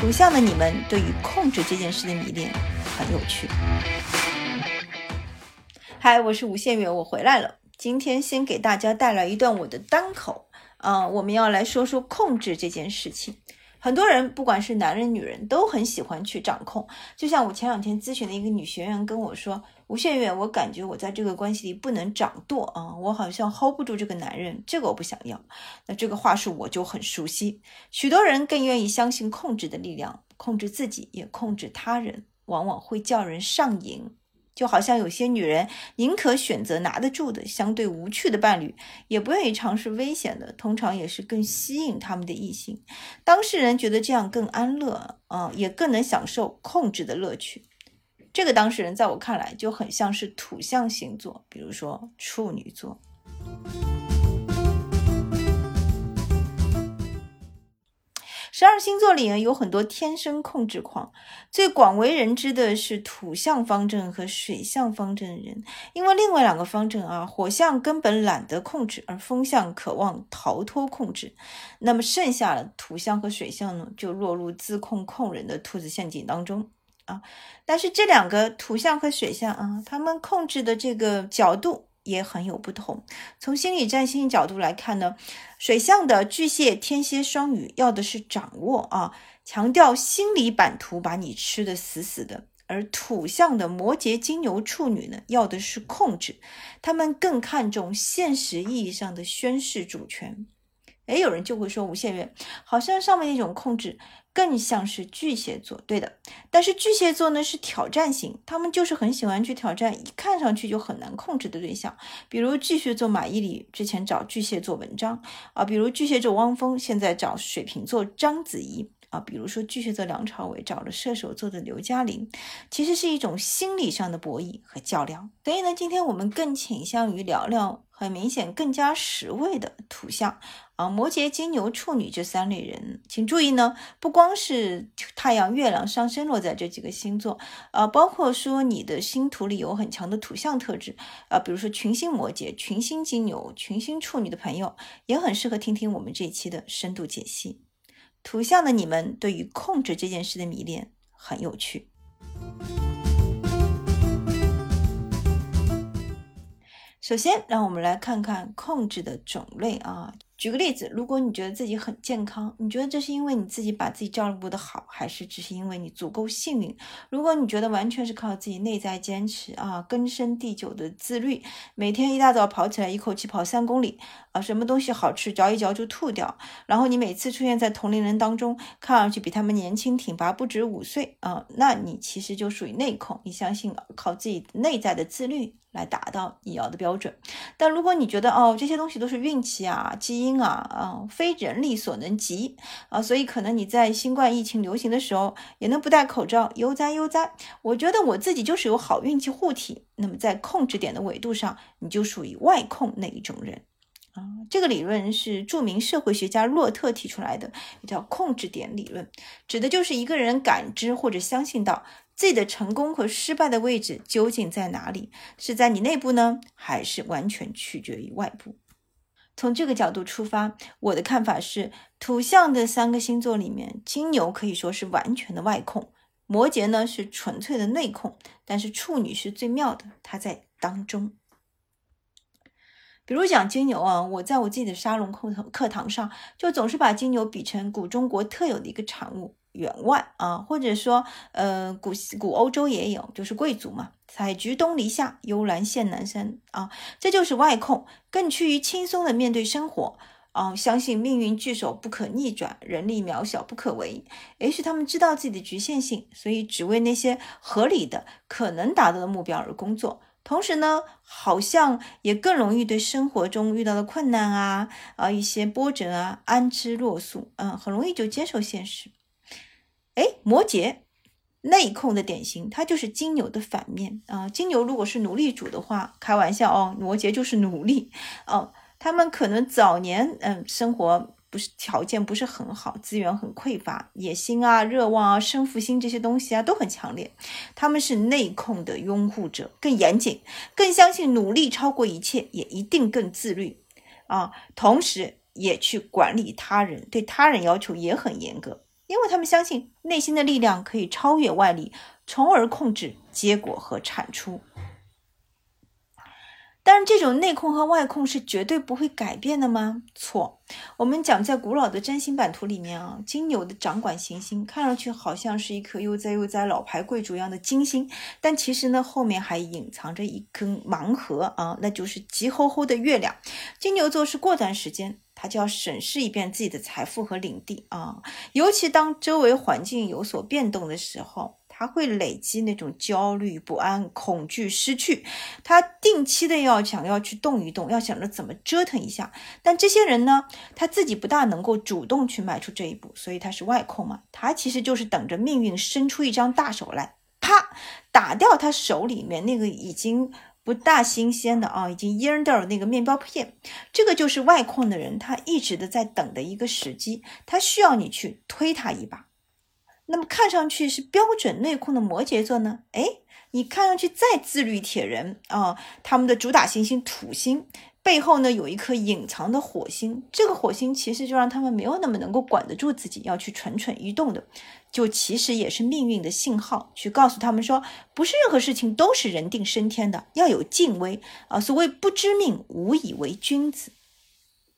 图像的你们对于控制这件事的迷恋很有趣。嗨，我是吴宪月，我回来了。今天先给大家带来一段我的单口，啊，我们要来说说控制这件事情。很多人，不管是男人女人，都很喜欢去掌控。就像我前两天咨询的一个女学员跟我说：“吴宪月，我感觉我在这个关系里不能掌舵啊，我好像 hold 不住这个男人，这个我不想要。”那这个话术我就很熟悉。许多人更愿意相信控制的力量，控制自己也控制他人，往往会叫人上瘾。就好像有些女人宁可选择拿得住的、相对无趣的伴侣，也不愿意尝试危险的，通常也是更吸引他们的异性。当事人觉得这样更安乐，嗯，也更能享受控制的乐趣。这个当事人在我看来就很像是土象星座，比如说处女座。十二星座里呢，有很多天生控制狂，最广为人知的是土象方阵和水象方阵人。因为另外两个方阵啊，火象根本懒得控制，而风象渴望逃脱控制，那么剩下的土象和水象呢，就落入自控控人的兔子陷阱当中啊。但是这两个土象和水象啊，他们控制的这个角度。也很有不同。从心理占星角度来看呢，水象的巨蟹、天蝎、双鱼要的是掌握啊，强调心理版图，把你吃的死死的；而土象的摩羯、金牛、处女呢，要的是控制，他们更看重现实意义上的宣示主权。诶，有人就会说，无限远，好像上面那种控制。更像是巨蟹座，对的。但是巨蟹座呢是挑战型，他们就是很喜欢去挑战，一看上去就很难控制的对象。比如巨蟹座马伊琍之前找巨蟹座文章啊，比如巨蟹座汪峰现在找水瓶座章子怡啊，比如说巨蟹座梁朝伟找了射手座的刘嘉玲，其实是一种心理上的博弈和较量。所以呢，今天我们更倾向于聊聊。很明显，更加实惠的图像啊，摩羯、金牛、处女这三类人，请注意呢，不光是太阳、月亮、上升落在这几个星座，啊，包括说你的星图里有很强的土象特质啊，比如说群星摩羯、群星金牛、群星处女的朋友，也很适合听听我们这一期的深度解析。图像的你们对于控制这件事的迷恋很有趣。首先，让我们来看看控制的种类啊。举个例子，如果你觉得自己很健康，你觉得这是因为你自己把自己照顾得好，还是只是因为你足够幸运？如果你觉得完全是靠自己内在坚持啊，根深蒂久的自律，每天一大早跑起来一口气跑三公里啊，什么东西好吃嚼一嚼就吐掉，然后你每次出现在同龄人当中，看上去比他们年轻挺拔不止五岁啊，那你其实就属于内控，你相信靠自己内在的自律来达到你要的标准。但如果你觉得哦这些东西都是运气啊，基因。啊啊，非人力所能及啊，所以可能你在新冠疫情流行的时候也能不戴口罩，悠哉悠哉。我觉得我自己就是有好运气护体，那么在控制点的维度上，你就属于外控那一种人啊。这个理论是著名社会学家洛特提出来的，叫控制点理论，指的就是一个人感知或者相信到自己的成功和失败的位置究竟在哪里，是在你内部呢，还是完全取决于外部？从这个角度出发，我的看法是，土象的三个星座里面，金牛可以说是完全的外控，摩羯呢是纯粹的内控，但是处女是最妙的，它在当中。比如讲金牛啊，我在我自己的沙龙课堂课堂上，就总是把金牛比成古中国特有的一个产物。员外啊，或者说，呃，古古欧洲也有，就是贵族嘛。采菊东篱下，悠然见南山啊，这就是外控，更趋于轻松的面对生活啊，相信命运聚手不可逆转，人力渺小不可为。也许他们知道自己的局限性，所以只为那些合理的、可能达到的目标而工作。同时呢，好像也更容易对生活中遇到的困难啊啊一些波折啊安之若素，嗯，很容易就接受现实。哎，摩羯内控的典型，它就是金牛的反面啊。金牛如果是奴隶主的话，开玩笑哦，摩羯就是奴隶哦。他们可能早年嗯，生活不是条件不是很好，资源很匮乏，野心啊、热望啊、胜负心这些东西啊都很强烈。他们是内控的拥护者，更严谨，更相信努力超过一切，也一定更自律啊。同时也去管理他人，对他人要求也很严格。因为他们相信内心的力量可以超越外力，从而控制结果和产出。但是这种内控和外控是绝对不会改变的吗？错。我们讲在古老的占星版图里面啊，金牛的掌管行星看上去好像是一颗悠哉悠哉老牌贵族一样的金星，但其实呢后面还隐藏着一根盲盒啊，那就是急吼吼的月亮。金牛座是过段时间他就要审视一遍自己的财富和领地啊，尤其当周围环境有所变动的时候。他会累积那种焦虑、不安、恐惧、失去，他定期的要想要去动一动，要想着怎么折腾一下。但这些人呢，他自己不大能够主动去迈出这一步，所以他是外控嘛。他其实就是等着命运伸出一张大手来，啪，打掉他手里面那个已经不大新鲜的啊，已经蔫掉的那个面包片。这个就是外控的人，他一直的在等的一个时机，他需要你去推他一把。那么看上去是标准内控的摩羯座呢？哎，你看上去再自律铁人啊，他们的主打行星土星背后呢有一颗隐藏的火星，这个火星其实就让他们没有那么能够管得住自己，要去蠢蠢欲动的，就其实也是命运的信号，去告诉他们说，不是任何事情都是人定胜天的，要有敬畏啊。所谓不知命，无以为君子。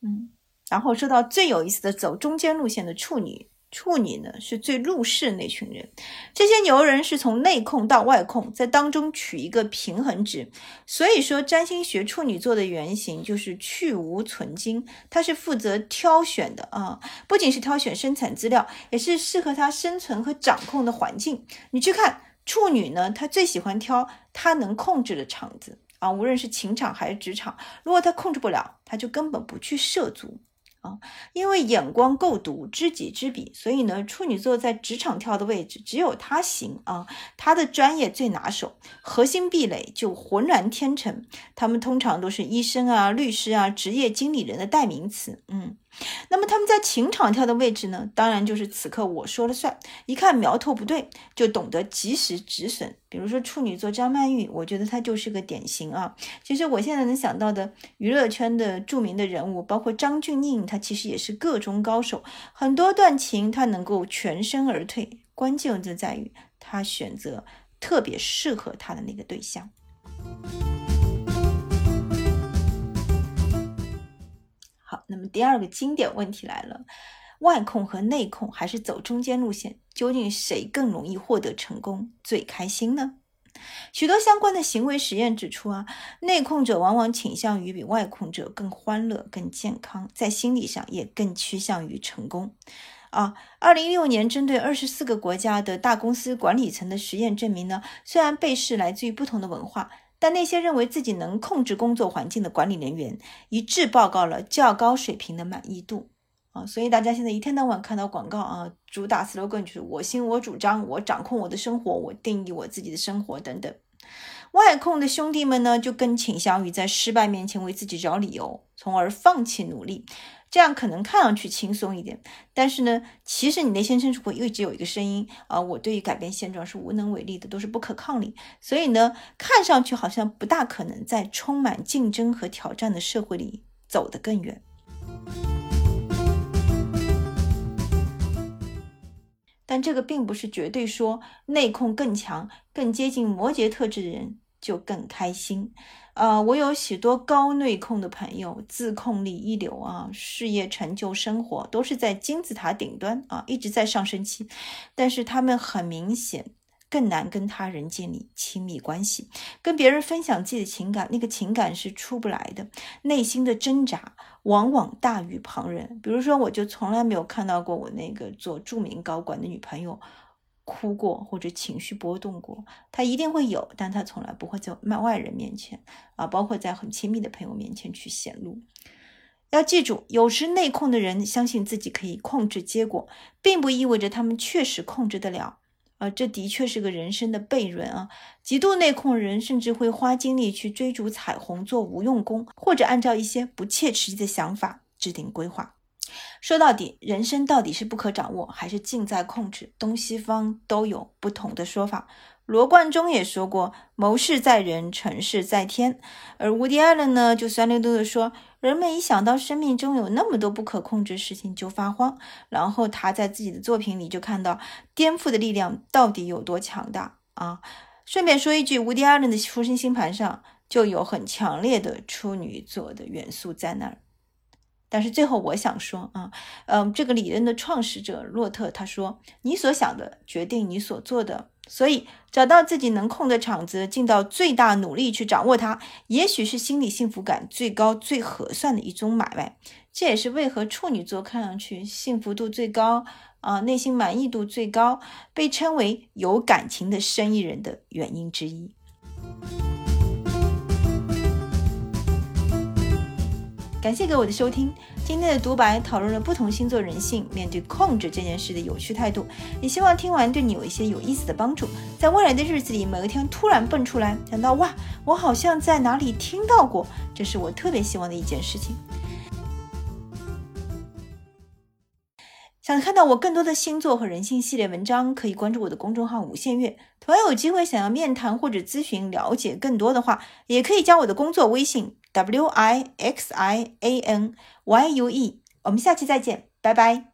嗯，然后说到最有意思的，走中间路线的处女。处女呢是最入世那群人，这些牛人是从内控到外控，在当中取一个平衡值。所以说，占星学处女座的原型就是去无存精，他是负责挑选的啊，不仅是挑选生产资料，也是适合他生存和掌控的环境。你去看处女呢，他最喜欢挑他能控制的场子啊，无论是情场还是职场，如果他控制不了，他就根本不去涉足。啊，因为眼光够毒，知己知彼，所以呢，处女座在职场跳的位置只有他行啊，他的专业最拿手，核心壁垒就浑然天成。他们通常都是医生啊、律师啊、职业经理人的代名词，嗯。那么他们在情场跳的位置呢？当然就是此刻我说了算。一看苗头不对，就懂得及时止损。比如说处女座张曼玉，我觉得她就是个典型啊。其实我现在能想到的娱乐圈的著名的人物，包括张钧甯，她其实也是个中高手。很多段情她能够全身而退，关键就在于她选择特别适合她的那个对象。那么第二个经典问题来了：外控和内控还是走中间路线？究竟谁更容易获得成功、最开心呢？许多相关的行为实验指出啊，内控者往往倾向于比外控者更欢乐、更健康，在心理上也更趋向于成功。啊，二零一六年针对二十四个国家的大公司管理层的实验证明呢，虽然被试来自于不同的文化。但那些认为自己能控制工作环境的管理人员一致报告了较高水平的满意度啊，所以大家现在一天到晚看到广告啊，主打 slogan 就是我行我主张，我掌控我的生活，我定义我自己的生活等等。外控的兄弟们呢，就更倾向于在失败面前为自己找理由，从而放弃努力。这样可能看上去轻松一点，但是呢，其实你内心深处会一直有一个声音啊，我对于改变现状是无能为力的，都是不可抗力。所以呢，看上去好像不大可能在充满竞争和挑战的社会里走得更远。但这个并不是绝对说内控更强、更接近摩羯特质的人就更开心。呃，我有许多高内控的朋友，自控力一流啊，事业成就、生活都是在金字塔顶端啊，一直在上升期。但是他们很明显更难跟他人建立亲密关系，跟别人分享自己的情感，那个情感是出不来的，内心的挣扎往往大于旁人。比如说，我就从来没有看到过我那个做著名高管的女朋友。哭过或者情绪波动过，他一定会有，但他从来不会在外外人面前啊，包括在很亲密的朋友面前去显露。要记住，有时内控的人相信自己可以控制结果，并不意味着他们确实控制得了。呃，这的确是个人生的悖论啊。极度内控人甚至会花精力去追逐彩虹，做无用功，或者按照一些不切实际的想法制定规划。说到底，人生到底是不可掌握还是尽在控制？东西方都有不同的说法。罗贯中也说过：“谋事在人，成事在天。”而伍迪·艾伦呢，就酸溜溜地说：“人们一想到生命中有那么多不可控制事情就发慌。”然后他在自己的作品里就看到颠覆的力量到底有多强大啊！顺便说一句，伍迪·艾伦的出生星盘上就有很强烈的处女座的元素在那儿。但是最后我想说啊，嗯，这个理论的创始者洛特他说：“你所想的决定你所做的，所以找到自己能控的场子，尽到最大努力去掌握它，也许是心理幸福感最高、最合算的一种买卖。这也是为何处女座看上去幸福度最高啊，内心满意度最高，被称为有感情的生意人的原因之一。”感谢各位的收听。今天的独白讨论了不同星座人性面对控制这件事的有趣态度，也希望听完对你有一些有意思的帮助。在未来的日子里，某一天突然蹦出来，想到哇，我好像在哪里听到过，这是我特别希望的一件事情。想看到我更多的星座和人性系列文章，可以关注我的公众号“无限月”。同样有机会想要面谈或者咨询了解更多的话，也可以加我的工作微信。W I X I A N Y U E，我们下期再见，拜拜。